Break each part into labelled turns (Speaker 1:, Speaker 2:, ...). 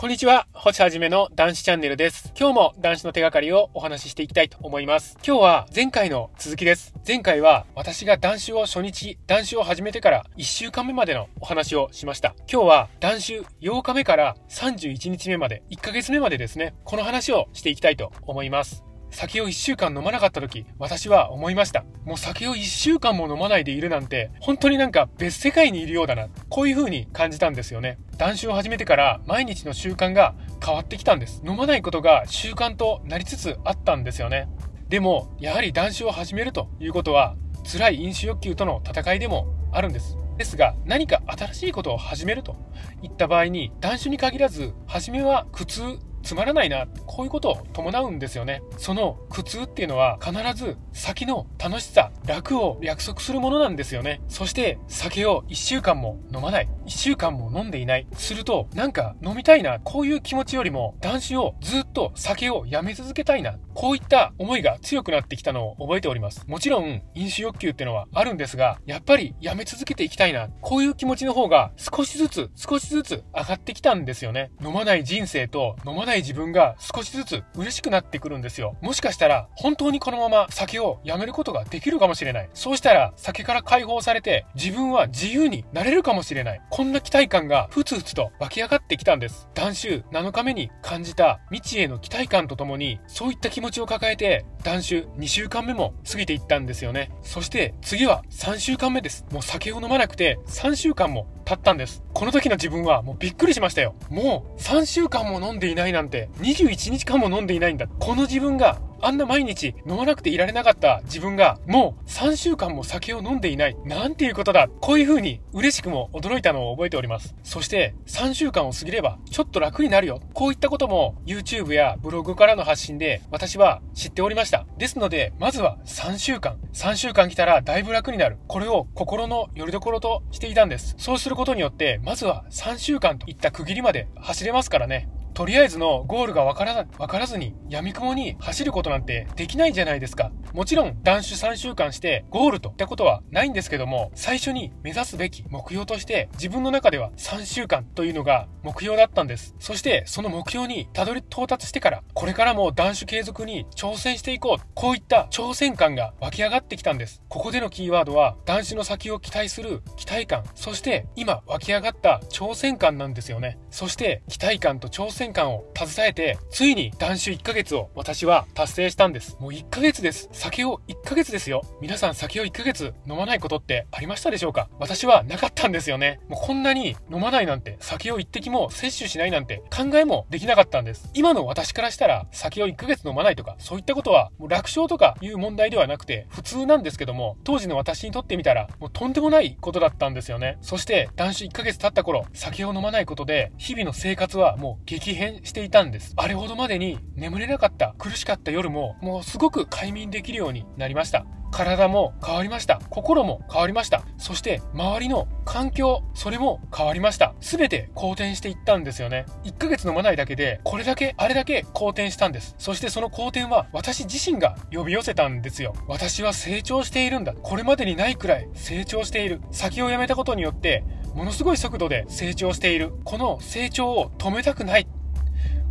Speaker 1: こんにちは、星はじめの男子チャンネルです。今日も男子の手がかりをお話ししていきたいと思います。今日は前回の続きです。前回は私が男子を初日、男子を始めてから1週間目までのお話をしました。今日は男子8日目から31日目まで、1ヶ月目までですね、この話をしていきたいと思います。酒を1週間飲まなかった時、私は思いました。もう酒を1週間も飲まないでいるなんて、本当になんか別世界にいるようだな。こういう風に感じたんですよね。断酒を始めてから毎日の習慣が変わってきたんです。飲まないことが習慣となりつつあったんですよね。でも、やはり断酒を始めるということは、辛い飲酒欲求との戦いでもあるんです。ですが、何か新しいことを始めるといった場合に、断酒に限らず、初めは苦痛つまらないな、こういうことを伴うんですよね。その苦痛っていうのは必ず先の楽しさ、楽を約束するものなんですよね。そして酒を1週間も飲まない。1週間も飲んでいない。すると、なんか飲みたいな、こういう気持ちよりも男子をずっと酒をやめ続けたいな。こういった思いが強くなってきたのを覚えております。もちろん飲酒欲求ってのはあるんですが、やっぱりやめ続けていきたいな。こういう気持ちの方が少しずつ少しずつ上がってきたんですよね。飲まない人生と飲まない自分が少しずつ嬉しくなってくるんですよ。もしかしたら、本当にこのまま酒をやめることができるかもしれない。そうしたら、酒から解放されて、自分は自由になれるかもしれない。こんな期待感がふつふつと湧き上がってきたんです。断酒7日目に感じた未知への期待感とともに、そういった気持ちを抱えて、断酒2週間目も過ぎていったんですよね。そして次は3週間目です。もう酒を飲まなくて3週間も経ったんです。この時の自分はもうびっくりしましたよ。もう3週間も飲んでいないなんて、21日間も飲んでいないんだ。この自分があんな毎日飲まなくていられなかった自分が、もう3週間も酒を飲んでいない。なんていうことだ。こういう風に嬉しくも驚いたのを覚えております。そして3週間を過ぎれば、ちょっと楽になるよ。こういったことも YouTube やブログからの発信で私は知っておりました。ですので、まずは3週間。3週間来たらだいぶ楽になる。これを心の拠り所としていたんです。そうすることによって、まずは3週間といった区切りまで走れますからね。とりあえずのゴールがわからわからずに闇雲に走ることなんてできないじゃないですか。もちろん断酒3週間してゴールといったことはないんですけども、最初に目指すべき目標として自分の中では3週間というのが目標だったんです。そしてその目標にたどり到達してから、これからも断酒継続に挑戦していこう。こういった挑戦感が湧き上がってきたんです。ここでのキーワードは断酒の先を期待する期待感、そして今湧き上がった挑戦感なんですよね。そして期待感と挑戦年間を携えて、ついに断酒1ヶ月を私は達成したんです。もう1ヶ月です。酒を1ヶ月ですよ。皆さん酒を1ヶ月飲まないことってありましたでしょうか？私はなかったんですよね。もうこんなに飲まないなんて、酒を1滴も摂取しないなんて考えもできなかったんです。今の私からしたら酒を1ヶ月飲まないとか、そういったことはもう楽勝とかいう問題ではなくて普通なんですけども、当時の私にとってみたらもうとんでもないことだったんですよね。そして断酒1ヶ月経った頃、酒を飲まないことで日々の生活はもう激変変していたんです。あれほどまでに眠れなかった、苦しかった夜も、もうすごく快眠できるようになりました。体も変わりました。心も変わりました。そして周りの環境、それも変わりました。すべて好転していったんですよね。1ヶ月飲まないだけで、これだけ、あれだけ好転したんです。そしてその好転は私自身が呼び寄せたんですよ。私は成長しているんだ。これまでにないくらい成長している。先をやめたことによって、ものすごい速度で成長している。この成長を止めたくない。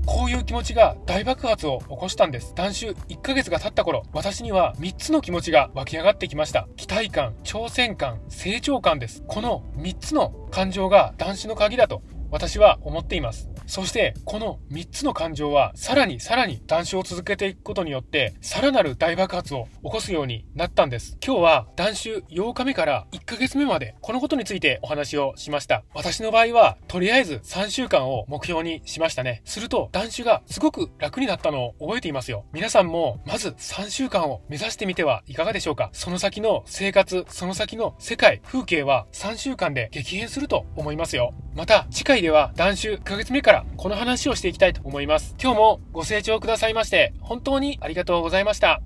Speaker 1: こういう気持ちが大爆発を起こしたんです。断酒1ヶ月が経った頃、私には3つの気持ちが湧き上がってきました。期待感、挑戦感、成長感です。この3つの感情が断酒の鍵だと私は思っています。そして、この3つの感情は、さらにさらに断酒を続けていくことによって、さらなる大爆発を起こすようになったんです。今日は断酒8日目から1ヶ月目まで、このことについてお話をしました。私の場合は、とりあえず3週間を目標にしましたね。すると、断酒がすごく楽になったのを覚えていますよ。皆さんも、まず3週間を目指してみてはいかがでしょうかその先の生活、その先の世界、風景は3週間で激変すると思いますよ。また、次回回では断酒1ヶ月目からこの話をしていきたいと思います。今日もご清聴くださいまして、本当にありがとうございました。